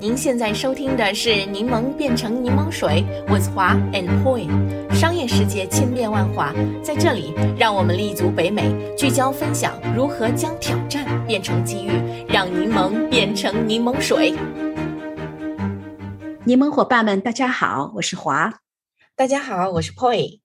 您现在收听的是《柠檬变成柠檬水》，with 华 and Poi。商业世界千变万化，在这里，让我们立足北美，聚焦分享如何将挑战变成机遇，让柠檬变成柠檬水。柠檬伙伴们，大家好，我是华。大家好，我是 Poi。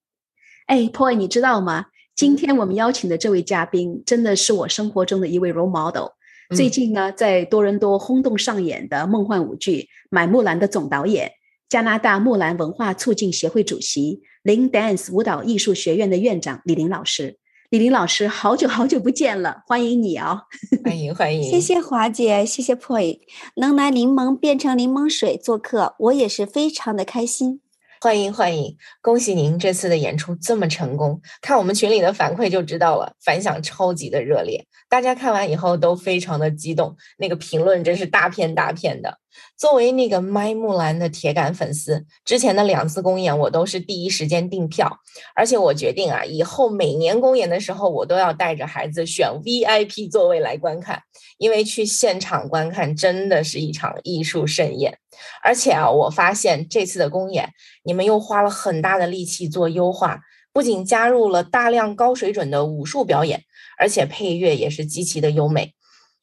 哎，Poi，你知道吗？今天我们邀请的这位嘉宾，真的是我生活中的一位 role model。最近呢，在多伦多轰动上演的梦幻舞剧《买木兰》的总导演，加拿大木兰文化促进协会主席，林 Dance 舞蹈艺术学院的院长李林老师。李林老师，好久好久不见了，欢迎你哦！欢迎欢迎，谢谢华姐，谢谢 Poi，能来柠檬变成柠檬水做客，我也是非常的开心。欢迎欢迎，恭喜您这次的演出这么成功，看我们群里的反馈就知道了，反响超级的热烈。大家看完以后都非常的激动，那个评论真是大片大片的。作为那个麦木兰的铁杆粉丝，之前的两次公演我都是第一时间订票，而且我决定啊，以后每年公演的时候我都要带着孩子选 VIP 座位来观看，因为去现场观看真的是一场艺术盛宴。而且啊，我发现这次的公演你们又花了很大的力气做优化，不仅加入了大量高水准的武术表演。而且配乐也是极其的优美，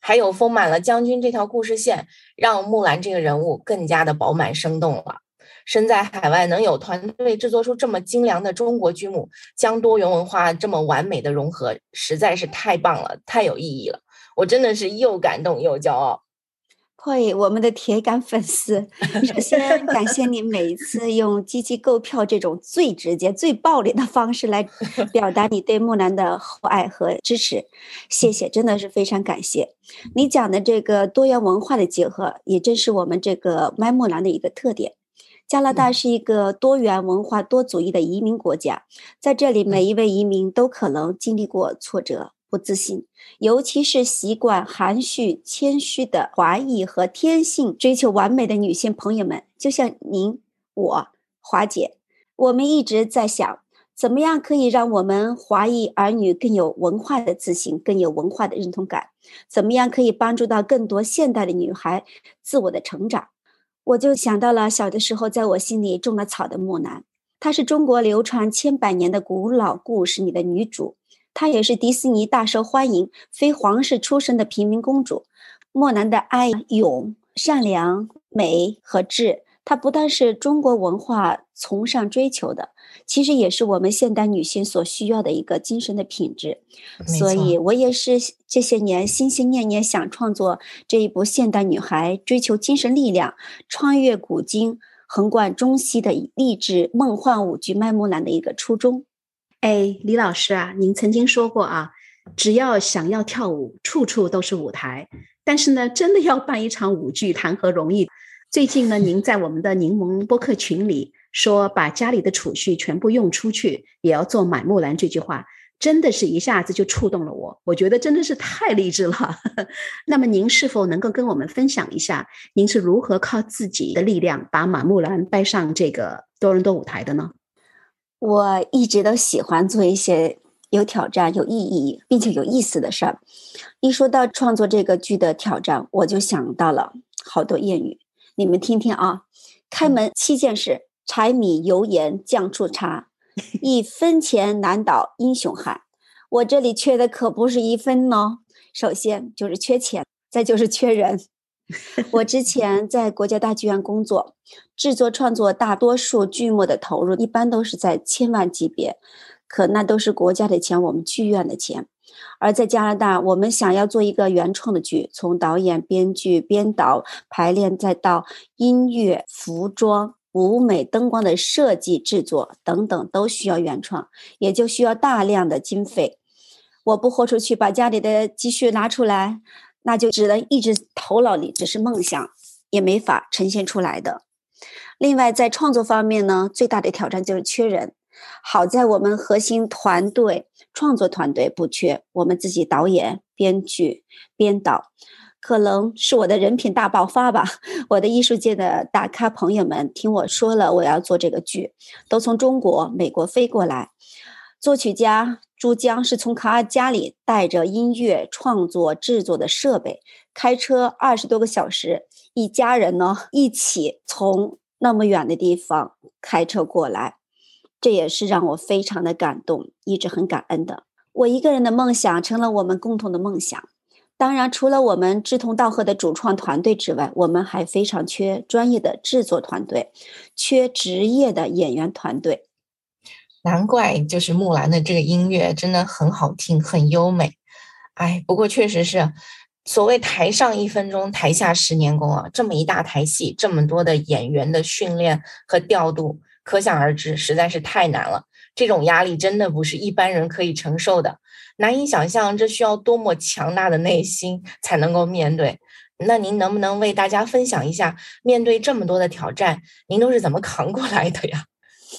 还有丰满了将军这条故事线，让木兰这个人物更加的饱满生动了。身在海外能有团队制作出这么精良的中国剧目，将多元文化这么完美的融合，实在是太棒了，太有意义了。我真的是又感动又骄傲。会，我们的铁杆粉丝，首先感谢你每一次用积极购票这种最直接、最暴力的方式来表达你对木兰的厚爱和支持，谢谢，真的是非常感谢。你讲的这个多元文化的结合，也正是我们这个麦木兰的一个特点。加拿大是一个多元文化、多族裔的移民国家，在这里，每一位移民都可能经历过挫折。不自信，尤其是习惯含蓄谦虚的华裔和天性追求完美的女性朋友们，就像您，我华姐，我们一直在想，怎么样可以让我们华裔儿女更有文化的自信，更有文化的认同感？怎么样可以帮助到更多现代的女孩自我的成长？我就想到了小的时候在我心里种了草的木兰，她是中国流传千百年的古老故事里的女主。她也是迪士尼大受欢迎、非皇室出身的平民公主。莫兰的爱、勇、善良、美和智，她不但是中国文化崇尚追求的，其实也是我们现代女性所需要的一个精神的品质。所以，我也是这些年心心念念想创作这一部现代女孩追求精神力量、穿越古今、横贯中西的励志梦幻舞剧《卖木兰》的一个初衷。哎，李老师啊，您曾经说过啊，只要想要跳舞，处处都是舞台。但是呢，真的要办一场舞剧，谈何容易？最近呢，您在我们的柠檬播客群里说，把家里的储蓄全部用出去，也要做买木兰这句话，真的是一下子就触动了我。我觉得真的是太励志了。那么，您是否能够跟我们分享一下，您是如何靠自己的力量把马木兰带上这个多伦多舞台的呢？我一直都喜欢做一些有挑战、有意义并且有意思的事儿。一说到创作这个剧的挑战，我就想到了好多谚语，你们听听啊。开门七件事：柴米油盐酱醋茶，一分钱难倒英雄汉。我这里缺的可不是一分呢，首先就是缺钱，再就是缺人。我之前在国家大剧院工作，制作创作大多数剧目的投入一般都是在千万级别，可那都是国家的钱，我们剧院的钱。而在加拿大，我们想要做一个原创的剧，从导演、编剧、编导、排练，再到音乐、服装、舞美、灯光的设计、制作等等，都需要原创，也就需要大量的经费。我不豁出去，把家里的积蓄拿出来。那就只能一直头脑里只是梦想，也没法呈现出来的。另外，在创作方面呢，最大的挑战就是缺人。好在我们核心团队创作团队不缺，我们自己导演、编剧、编导，可能是我的人品大爆发吧。我的艺术界的大咖朋友们听我说了我要做这个剧，都从中国、美国飞过来。作曲家。朱江是从卡尔家里带着音乐创作制作的设备开车二十多个小时，一家人呢一起从那么远的地方开车过来，这也是让我非常的感动，一直很感恩的。我一个人的梦想成了我们共同的梦想。当然，除了我们志同道合的主创团队之外，我们还非常缺专业的制作团队，缺职业的演员团队。难怪，就是木兰的这个音乐真的很好听，很优美。哎，不过确实是，所谓台上一分钟，台下十年功啊！这么一大台戏，这么多的演员的训练和调度，可想而知，实在是太难了。这种压力真的不是一般人可以承受的，难以想象这需要多么强大的内心才能够面对。那您能不能为大家分享一下，面对这么多的挑战，您都是怎么扛过来的呀？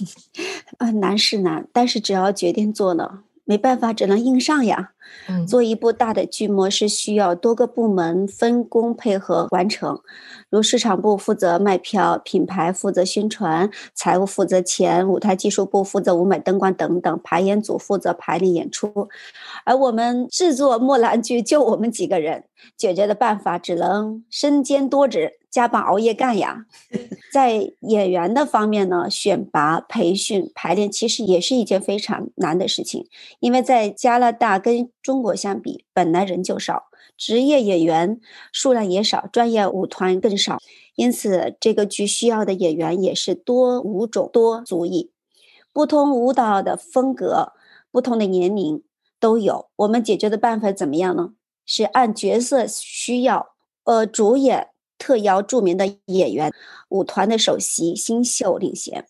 啊，难是难，但是只要决定做呢，没办法，只能硬上呀。做一部大的剧目是需要多个部门分工配合完成，如市场部负责卖票，品牌负责宣传，财务负责钱，舞台技术部负责舞美灯光等等，排演组负责排练演出，而我们制作木兰剧就我们几个人，解决的办法只能身兼多职。加班熬夜干呀，在演员的方面呢，选拔、培训、排练其实也是一件非常难的事情，因为在加拿大跟中国相比，本来人就少，职业演员数量也少，专业舞团更少，因此这个剧需要的演员也是多舞种、多族裔，不同舞蹈的风格、不同的年龄都有。我们解决的办法怎么样呢？是按角色需要，呃，主演。特邀著名的演员，舞团的首席新秀领衔，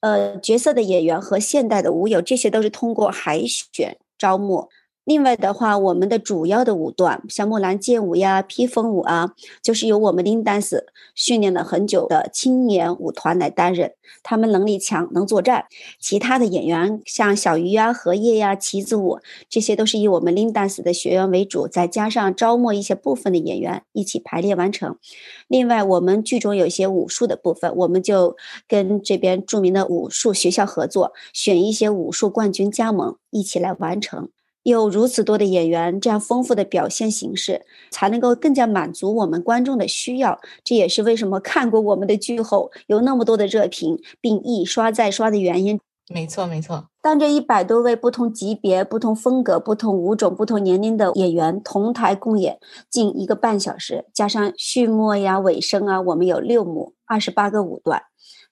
呃，角色的演员和现代的舞友，这些都是通过海选招募。另外的话，我们的主要的舞段，像木兰剑舞呀、披风舞啊，就是由我们 Lin Dance 训练了很久的青年舞团来担任，他们能力强，能作战。其他的演员，像小鱼呀、荷叶呀、旗子舞，这些都是以我们 Lin Dance 的学员为主，再加上招募一些部分的演员一起排练完成。另外，我们剧中有一些武术的部分，我们就跟这边著名的武术学校合作，选一些武术冠军加盟，一起来完成。有如此多的演员，这样丰富的表现形式，才能够更加满足我们观众的需要。这也是为什么看过我们的剧后有那么多的热评，并一刷再刷的原因。没错，没错。当这一百多位不同级别、不同风格、不同舞种、不同年龄的演员同台共演近一个半小时，加上序幕呀、尾声啊，我们有六幕，二十八个舞段。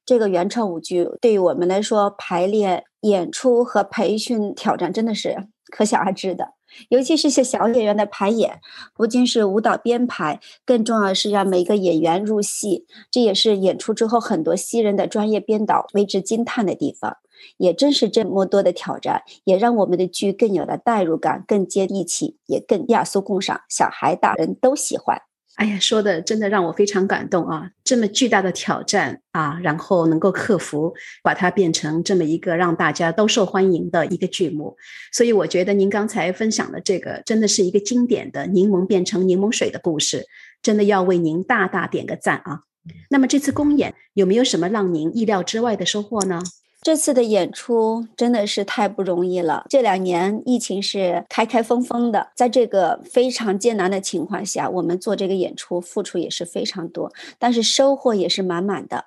这个原创舞剧对于我们来说，排练、演出和培训挑战真的是。可想而知的，尤其是些小演员的排演，不仅是舞蹈编排，更重要的是让每个演员入戏。这也是演出之后很多新人的专业编导为之惊叹的地方。也正是这么多的挑战，也让我们的剧更有了代入感，更接地气，也更雅俗共赏，小孩大人都喜欢。哎呀，说的真的让我非常感动啊！这么巨大的挑战啊，然后能够克服，把它变成这么一个让大家都受欢迎的一个剧目，所以我觉得您刚才分享的这个真的是一个经典的柠檬变成柠檬水的故事，真的要为您大大点个赞啊！那么这次公演有没有什么让您意料之外的收获呢？这次的演出真的是太不容易了。这两年疫情是开开封封的，在这个非常艰难的情况下，我们做这个演出付出也是非常多，但是收获也是满满的。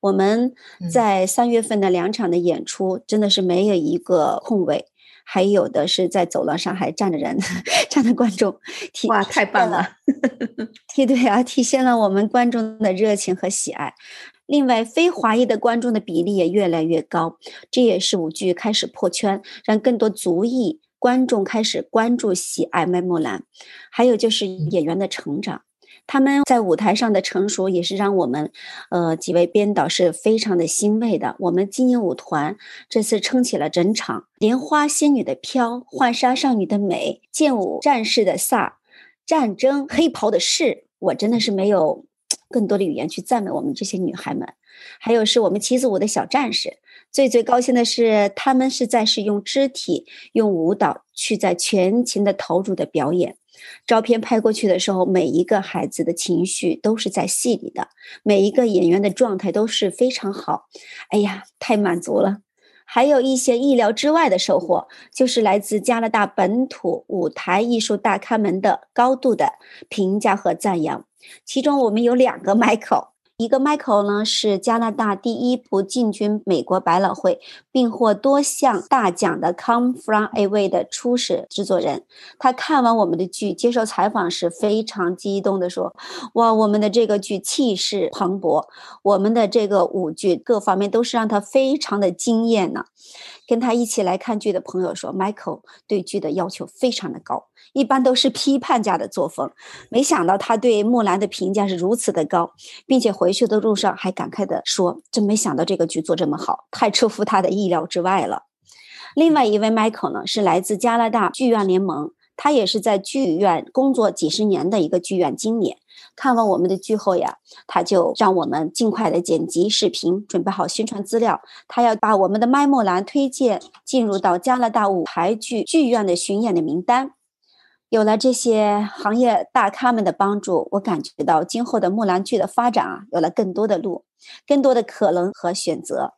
我们在三月份的两场的演出真的是没有一个空位，还有的是在走廊上还站着人，站着观众。哇，太棒了！对对啊，体现了我们观众的热情和喜爱。另外，非华裔的观众的比例也越来越高，这也是舞剧开始破圈，让更多族裔观众开始关注、喜爱《麦木兰》。还有就是演员的成长，他们在舞台上的成熟，也是让我们，呃，几位编导是非常的欣慰的。我们精英舞团这次撑起了整场，莲花仙女的飘，浣纱少女的美，剑舞战士的飒，战争黑袍的士，我真的是没有。更多的语言去赞美我们这些女孩们，还有是我们旗子舞的小战士。最最高兴的是，他们是在使用肢体、用舞蹈去在全情的投入的表演。照片拍过去的时候，每一个孩子的情绪都是在戏里的，每一个演员的状态都是非常好。哎呀，太满足了！还有一些意料之外的收获，就是来自加拿大本土舞台艺术大咖们的高度的评价和赞扬。其中，我们有两个 Michael。一个 Michael 呢是加拿大第一部进军美国百老汇并获多项大奖的《Come From Away》的初始制作人。他看完我们的剧，接受采访时非常激动地说：“哇，我们的这个剧气势磅礴，我们的这个舞剧各方面都是让他非常的惊艳呢。”跟他一起来看剧的朋友说，Michael 对剧的要求非常的高，一般都是批判家的作风。没想到他对木兰的评价是如此的高，并且回去的路上还感慨的说：“真没想到这个剧做这么好，太出乎他的意料之外了。”另外一位 Michael 呢，是来自加拿大剧院联盟，他也是在剧院工作几十年的一个剧院经理。看完我们的剧后呀，他就让我们尽快的剪辑视频，准备好宣传资料。他要把我们的《麦木兰》推荐进入到加拿大舞台剧剧院的巡演的名单。有了这些行业大咖们的帮助，我感觉到今后的木兰剧的发展啊，有了更多的路，更多的可能和选择。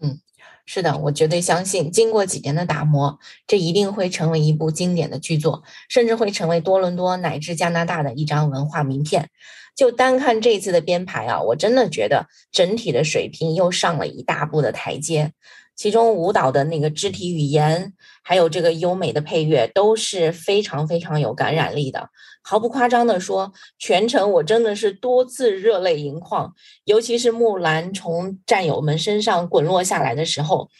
嗯。是的，我绝对相信，经过几年的打磨，这一定会成为一部经典的剧作，甚至会成为多伦多乃至加拿大的一张文化名片。就单看这次的编排啊，我真的觉得整体的水平又上了一大步的台阶。其中舞蹈的那个肢体语言，还有这个优美的配乐，都是非常非常有感染力的。毫不夸张的说，全程我真的是多次热泪盈眶。尤其是木兰从战友们身上滚落下来的时候，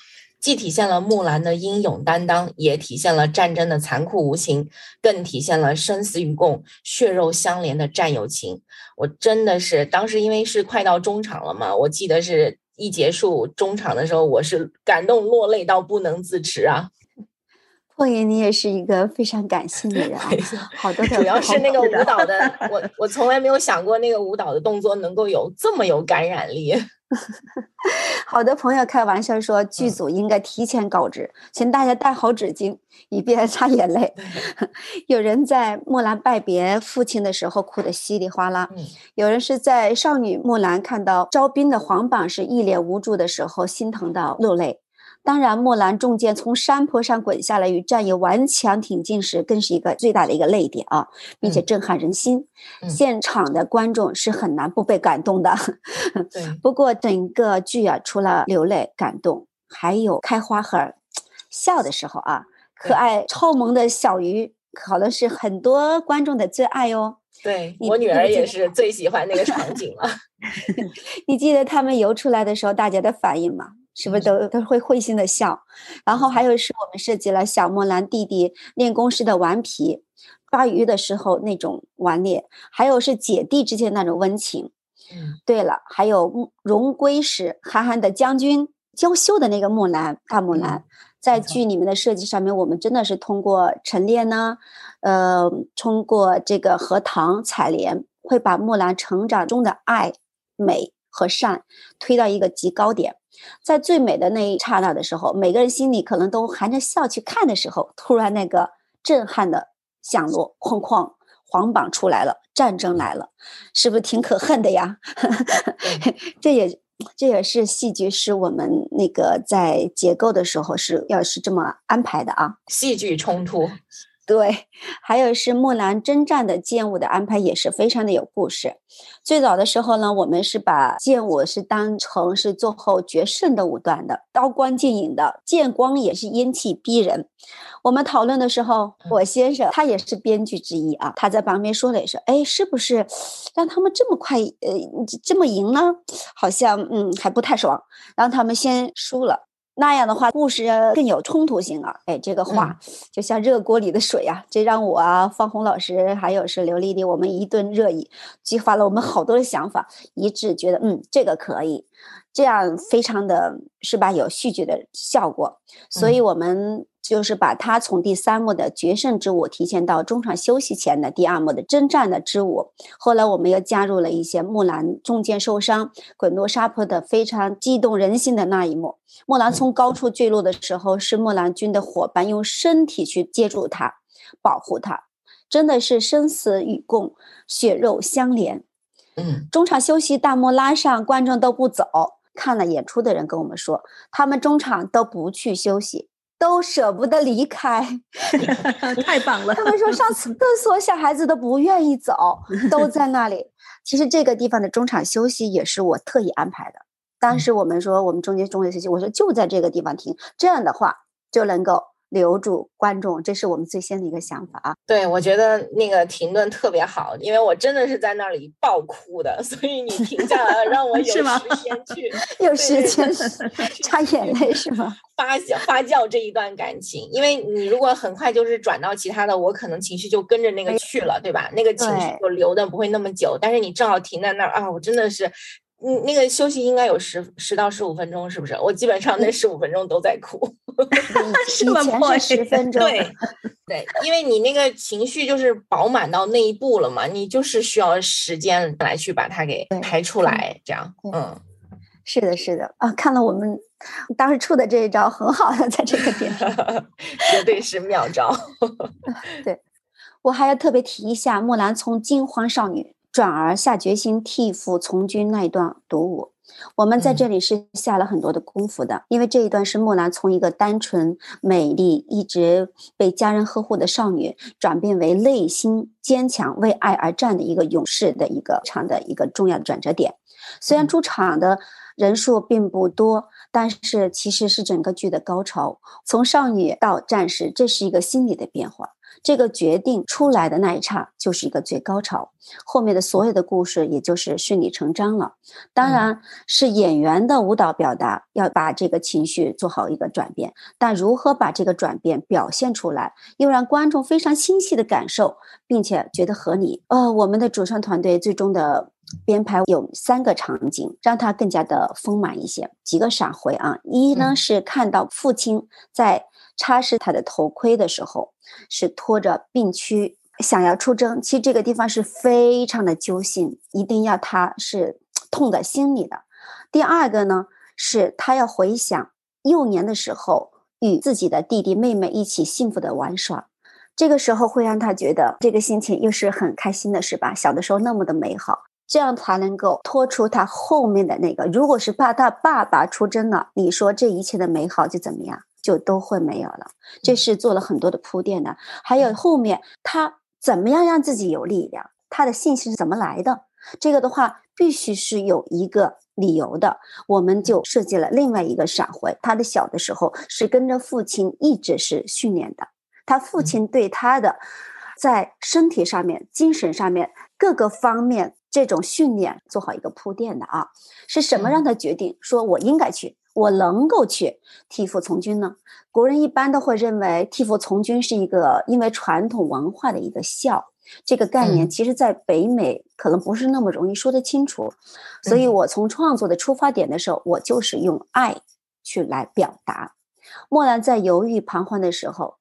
既体现了木兰的英勇担当，也体现了战争的残酷无情，更体现了生死与共、血肉相连的战友情。我真的是当时因为是快到中场了嘛，我记得是。一结束中场的时候，我是感动落泪到不能自持啊！破爷，你也是一个非常感性的人，好 的，主要是那个舞蹈的，我我从来没有想过那个舞蹈的动作能够有这么有感染力。好的朋友开玩笑说，剧组应该提前告知，请大家带好纸巾，以便擦眼泪。有人在木兰拜别父亲的时候哭得稀里哗啦，有人是在少女木兰看到招兵的黄榜时一脸无助的时候心疼到落泪。当然，木兰中箭从山坡上滚下来，与战友顽强挺进时，更是一个最大的一个泪点啊，并且震撼人心。现场的观众是很难不被感动的。对，不过整个剧啊，除了流泪感动，还有开花和笑的时候啊，可爱超萌的小鱼，可能是很多观众的最爱哦。对我女儿也是最喜欢那个场景了。你记得他们游出来的时候，大家的反应吗？是不是都都会会心的笑？然后还有是我们设计了小木兰弟弟练功时的顽皮，抓鱼的时候那种顽劣，还有是姐弟之间那种温情。嗯，对了，还有荣归时憨憨的将军娇羞的那个木兰大木兰，在剧里面的设计上面，我们真的是通过陈列呢，呃，通过这个荷塘采莲，会把木兰成长中的爱、美和善推到一个极高点。在最美的那一刹那的时候，每个人心里可能都含着笑去看的时候，突然那个震撼的响落，哐哐，黄榜出来了，战争来了，是不是挺可恨的呀？这也这也是戏剧是我们那个在结构的时候是要是这么安排的啊，戏剧冲突。对，还有是木兰征战的剑舞的安排也是非常的有故事。最早的时候呢，我们是把剑舞是当成是最后决胜的舞段的，刀光剑影的，剑光也是阴气逼人。我们讨论的时候，我先生他也是编剧之一啊，他在旁边说了一声：“哎，是不是让他们这么快呃这么赢呢？好像嗯还不太爽，让他们先输了。”那样的话，故事更有冲突性啊！哎，这个话就像热锅里的水啊，这让我啊，方红老师还有是刘丽丽，我们一顿热议，激发了我们好多的想法，一致觉得嗯，这个可以，这样非常的是吧，有戏剧的效果，所以我们。就是把它从第三幕的决胜之舞提前到中场休息前的第二幕的征战的之舞。后来我们又加入了一些木兰中箭受伤、滚落沙坡的非常激动人心的那一幕。木兰从高处坠落的时候，是木兰军的伙伴用身体去接住她，保护她，真的是生死与共，血肉相连。嗯，中场休息，大幕拉上，观众都不走。看了演出的人跟我们说，他们中场都不去休息，都舍不得离开。太棒了！他们说上厕 所小孩子都不愿意走，都在那里。其实这个地方的中场休息也是我特意安排的。当时我们说我们中间中间休息，我说就在这个地方停，这样的话就能够。留住观众，这是我们最先的一个想法啊！对，我觉得那个停顿特别好，因为我真的是在那里爆哭的，所以你停下来了，让我 有时间去，有时间擦眼泪是吗？发酵发酵这一段感情，因为你如果很快就是转到其他的，我可能情绪就跟着那个去了，对吧？那个情绪就留的不会那么久，但是你正好停在那儿啊，我真的是。嗯，那个休息应该有十十到十五分钟，是不是？我基本上那十五分钟都在哭。以前是十分钟。对对，因为你那个情绪就是饱满到那一步了嘛，你就是需要时间来去把它给排出来，这样。嗯，是的，是的啊，看了我们当时出的这一招很好的，在这个点，绝对是妙招。对，我还要特别提一下，木兰从惊慌少女。转而下决心替父从军那一段独舞，我们在这里是下了很多的功夫的，因为这一段是木兰从一个单纯美丽、一直被家人呵护的少女，转变为内心坚强、为爱而战的一个勇士的一个场的一个重要的转折点。虽然出场的人数并不多，但是其实是整个剧的高潮。从少女到战士，这是一个心理的变化。这个决定出来的那一刹，就是一个最高潮，后面的所有的故事也就是顺理成章了。当然是演员的舞蹈表达要把这个情绪做好一个转变，但如何把这个转变表现出来，又让观众非常清晰的感受，并且觉得合理。呃，我们的主创团队最终的编排有三个场景，让它更加的丰满一些。几个闪回啊，一呢是看到父亲在。擦拭他的头盔的时候，是拖着病躯想要出征。其实这个地方是非常的揪心，一定要他是痛在心里的。第二个呢，是他要回想幼年的时候与自己的弟弟妹妹一起幸福的玩耍，这个时候会让他觉得这个心情又是很开心的，是吧？小的时候那么的美好，这样才能够拖出他后面的那个。如果是怕他爸爸出征了，你说这一切的美好就怎么样？就都会没有了，这是做了很多的铺垫的。还有后面他怎么样让自己有力量，他的信心是怎么来的？这个的话必须是有一个理由的。我们就设计了另外一个闪回，他的小的时候是跟着父亲一直是训练的，他父亲对他的在身体上面、精神上面各个方面这种训练做好一个铺垫的啊。是什么让他决定说我应该去？我能够去替父从军呢？国人一般都会认为替父从军是一个因为传统文化的一个孝，这个概念其实在北美可能不是那么容易说得清楚。所以我从创作的出发点的时候，我就是用爱去来表达。莫兰在犹豫彷徨的时候，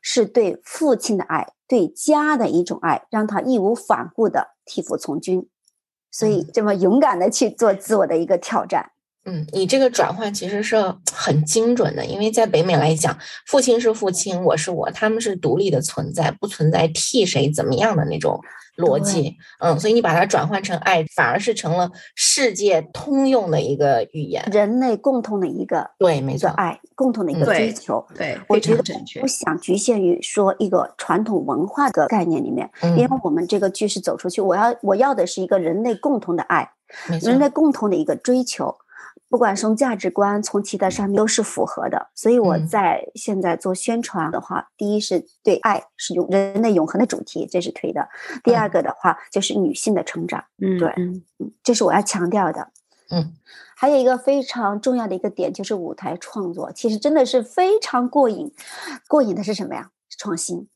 是对父亲的爱，对家的一种爱，让他义无反顾的替父从军，所以这么勇敢的去做自我的一个挑战。嗯，你这个转换其实是很精准的，因为在北美来讲，父亲是父亲，我是我，他们是独立的存在，不存在替谁怎么样的那种逻辑。嗯，所以你把它转换成爱，反而是成了世界通用的一个语言，人类共同的一个对，没错，爱共同的一个追求。对，我觉得不想局限于说一个传统文化的概念里面，因为我们这个剧是走出去，我要我要的是一个人类共同的爱，人类共同的一个追求。不管从价值观、从其他上面都是符合的，所以我在现在做宣传的话，第一是对爱是永人类永恒的主题，这是推的；第二个的话就是女性的成长，嗯，对，嗯，这是我要强调的。嗯，还有一个非常重要的一个点就是舞台创作，其实真的是非常过瘾。过瘾的是什么呀？创新。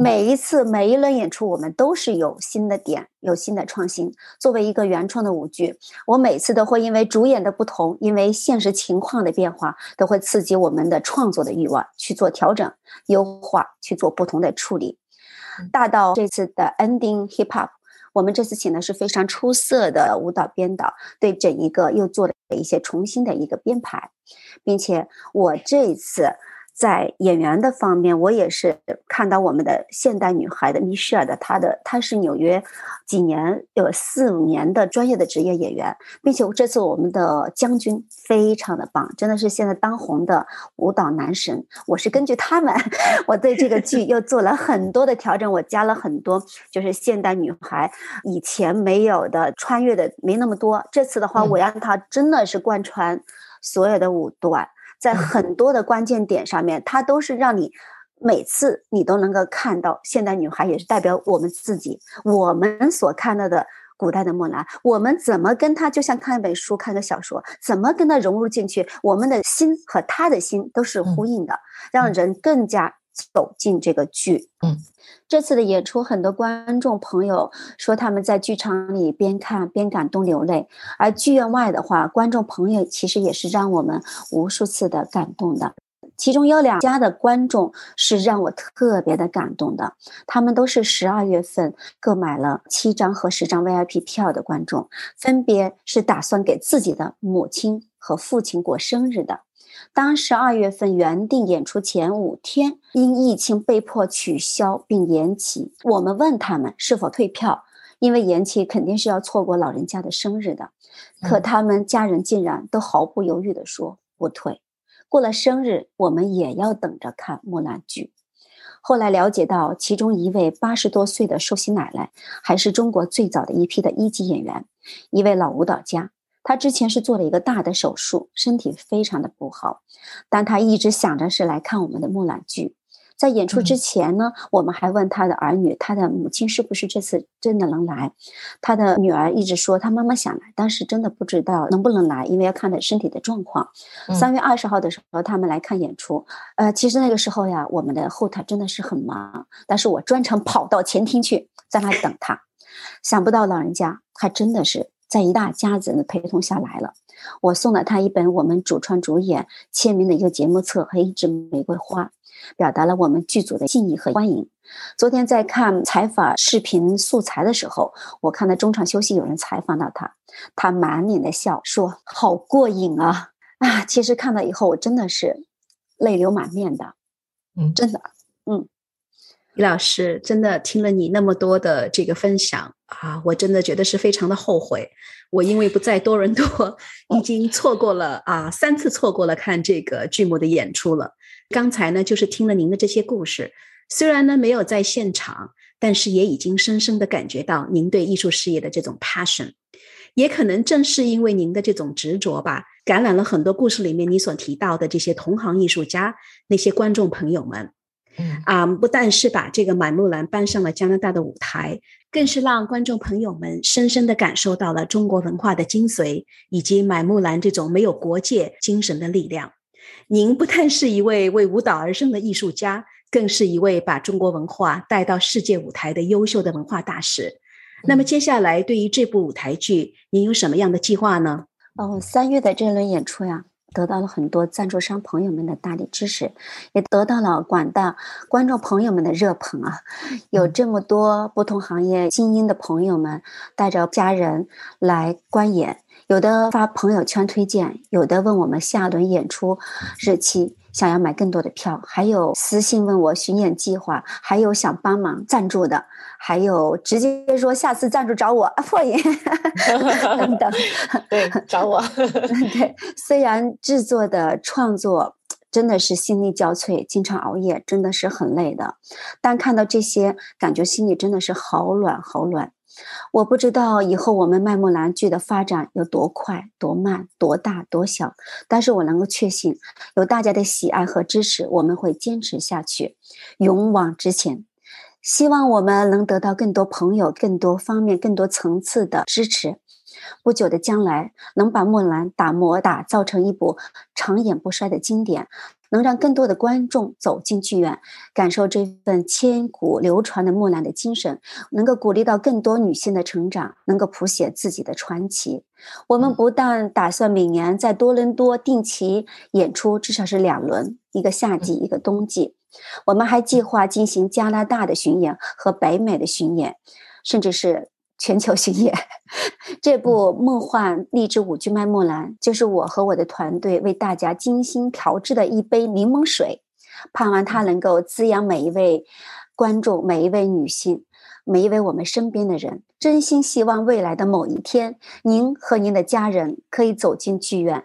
每一次每一轮演出，我们都是有新的点，有新的创新。作为一个原创的舞剧，我每次都会因为主演的不同，因为现实情况的变化，都会刺激我们的创作的欲望，去做调整、优化，去做不同的处理。大到这次的 ending hip hop，我们这次请的是非常出色的舞蹈编导，对整一个又做了一些重新的一个编排，并且我这一次。在演员的方面，我也是看到我们的现代女孩的米歇尔的，她的她是纽约几年有四五年的专业的职业演员，并且这次我们的将军非常的棒，真的是现在当红的舞蹈男神。我是根据他们，我对这个剧又做了很多的调整，我加了很多就是现代女孩以前没有的穿越的没那么多。这次的话，我让她真的是贯穿所有的舞段。在很多的关键点上面，它都是让你每次你都能够看到现代女孩，也是代表我们自己，我们所看到的古代的木兰，我们怎么跟她就像看一本书、看个小说，怎么跟她融入进去，我们的心和她的心都是呼应的，让人更加。走进这个剧，嗯，这次的演出，很多观众朋友说他们在剧场里边看边感动流泪，而剧院外的话，观众朋友其实也是让我们无数次的感动的。其中有两家的观众是让我特别的感动的，他们都是十二月份购买了七张和十张 VIP 票的观众，分别是打算给自己的母亲和父亲过生日的。当十二月份原定演出前五天因疫情被迫取消并延期，我们问他们是否退票，因为延期肯定是要错过老人家的生日的。可他们家人竟然都毫不犹豫地说不退，过了生日我们也要等着看木兰剧。后来了解到，其中一位八十多岁的寿喜奶奶还是中国最早的一批的一级演员，一位老舞蹈家。他之前是做了一个大的手术，身体非常的不好，但他一直想着是来看我们的木兰剧。在演出之前呢，我们还问他的儿女，他的母亲是不是这次真的能来？他的女儿一直说他妈妈想来，但是真的不知道能不能来，因为要看他身体的状况。三月二十号的时候，他们来看演出。呃，其实那个时候呀，我们的后台真的是很忙，但是我专程跑到前厅去，在那里等他。想不到老人家还真的是。在一大家子的陪同下来了，我送了他一本我们主创主演签名的一个节目册和一支玫瑰花，表达了我们剧组的敬意和欢迎。昨天在看采访视频素材的时候，我看到中场休息有人采访到他，他满脸的笑说：“好过瘾啊！”啊，其实看到以后我真的是泪流满面的，嗯，真的，嗯。李老师，真的听了你那么多的这个分享啊，我真的觉得是非常的后悔。我因为不在多伦多，已经错过了啊三次错过了看这个剧目的演出了。刚才呢，就是听了您的这些故事，虽然呢没有在现场，但是也已经深深的感觉到您对艺术事业的这种 passion。也可能正是因为您的这种执着吧，感染了很多故事里面你所提到的这些同行艺术家，那些观众朋友们。啊，不但是把这个满木兰搬上了加拿大的舞台，更是让观众朋友们深深的感受到了中国文化的精髓，以及满木兰这种没有国界精神的力量。您不但是一位为舞蹈而生的艺术家，更是一位把中国文化带到世界舞台的优秀的文化大使。那么接下来对于这部舞台剧，您有什么样的计划呢？哦，三月的这轮演出呀。得到了很多赞助商朋友们的大力支持，也得到了广大观众朋友们的热捧啊！有这么多不同行业精英的朋友们带着家人来观演，有的发朋友圈推荐，有的问我们下轮演出日期。想要买更多的票，还有私信问我巡演计划，还有想帮忙赞助的，还有直接说下次赞助找我啊破音 等等。对，找我。对，虽然制作的创作真的是心力交瘁，经常熬夜，真的是很累的，但看到这些，感觉心里真的是好暖好暖。我不知道以后我们麦木兰剧的发展有多快、多慢、多大、多小，但是我能够确信，有大家的喜爱和支持，我们会坚持下去，勇往直前。希望我们能得到更多朋友、更多方面、更多层次的支持。不久的将来，能把木兰打磨、打造成一部长演不衰的经典。能让更多的观众走进剧院，感受这份千古流传的木兰的精神，能够鼓励到更多女性的成长，能够谱写自己的传奇。我们不但打算每年在多伦多定期演出，至少是两轮，一个夏季，一个冬季。我们还计划进行加拿大的巡演和北美的巡演，甚至是。全球巡演，这部梦幻励志舞剧《卖木兰》就是我和我的团队为大家精心调制的一杯柠檬水，盼望它能够滋养每一位观众、每一位女性、每一位我们身边的人。真心希望未来的某一天，您和您的家人可以走进剧院，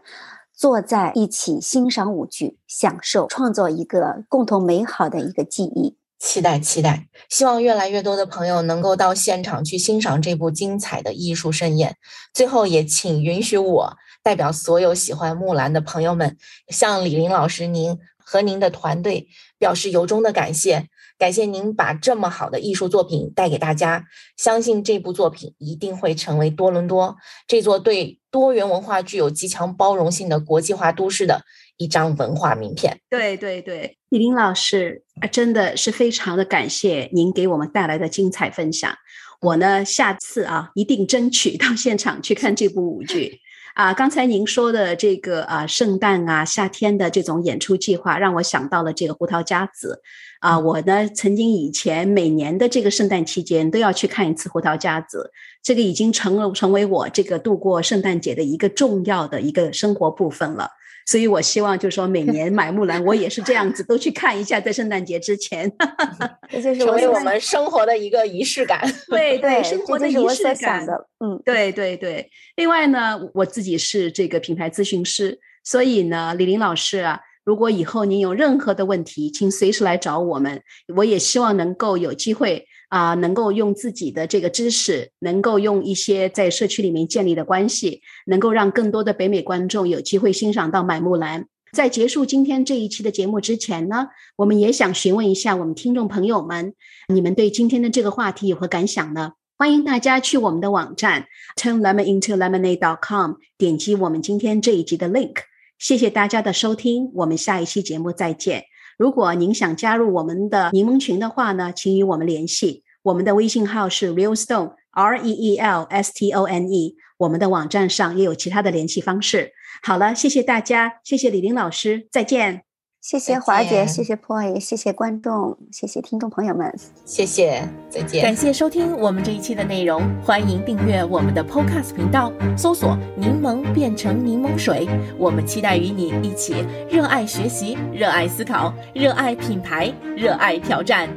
坐在一起欣赏舞剧，享受创作一个共同美好的一个记忆。期待期待，希望越来越多的朋友能够到现场去欣赏这部精彩的艺术盛宴。最后，也请允许我代表所有喜欢木兰的朋友们，向李林老师您和您的团队表示由衷的感谢。感谢您把这么好的艺术作品带给大家，相信这部作品一定会成为多伦多这座对多元文化具有极强包容性的国际化都市的一张文化名片。对对对，李林老师啊，真的是非常的感谢您给我们带来的精彩分享。我呢，下次啊，一定争取到现场去看这部舞剧。啊，刚才您说的这个啊，圣诞啊，夏天的这种演出计划，让我想到了这个胡桃夹子。啊，我呢，曾经以前每年的这个圣诞期间都要去看一次胡桃夹子，这个已经成了成为我这个度过圣诞节的一个重要的一个生活部分了。所以我希望就是说，每年买木兰，我也是这样子，都去看一下，在圣诞节之前，这就是成为我们生活的一个仪式感。对对，生活的仪式感的，嗯，对对对。另外呢，我自己是这个品牌咨询师，所以呢，李林老师啊。如果以后您有任何的问题，请随时来找我们。我也希望能够有机会啊，能够用自己的这个知识，能够用一些在社区里面建立的关系，能够让更多的北美观众有机会欣赏到《买木兰》。在结束今天这一期的节目之前呢，我们也想询问一下我们听众朋友们，你们对今天的这个话题有何感想呢？欢迎大家去我们的网站 turnlemonintolemonade.com，点击我们今天这一集的 link。谢谢大家的收听，我们下一期节目再见。如果您想加入我们的柠檬群的话呢，请与我们联系。我们的微信号是 Real Stone R E E L S T O N E。我们的网站上也有其他的联系方式。好了，谢谢大家，谢谢李玲老师，再见。谢谢华姐，谢谢 Poi，谢谢观众，谢谢听众朋友们，谢谢，再见。感谢收听我们这一期的内容，欢迎订阅我们的 Podcast 频道，搜索“柠檬变成柠檬水”。我们期待与你一起热爱学习，热爱思考，热爱品牌，热爱挑战。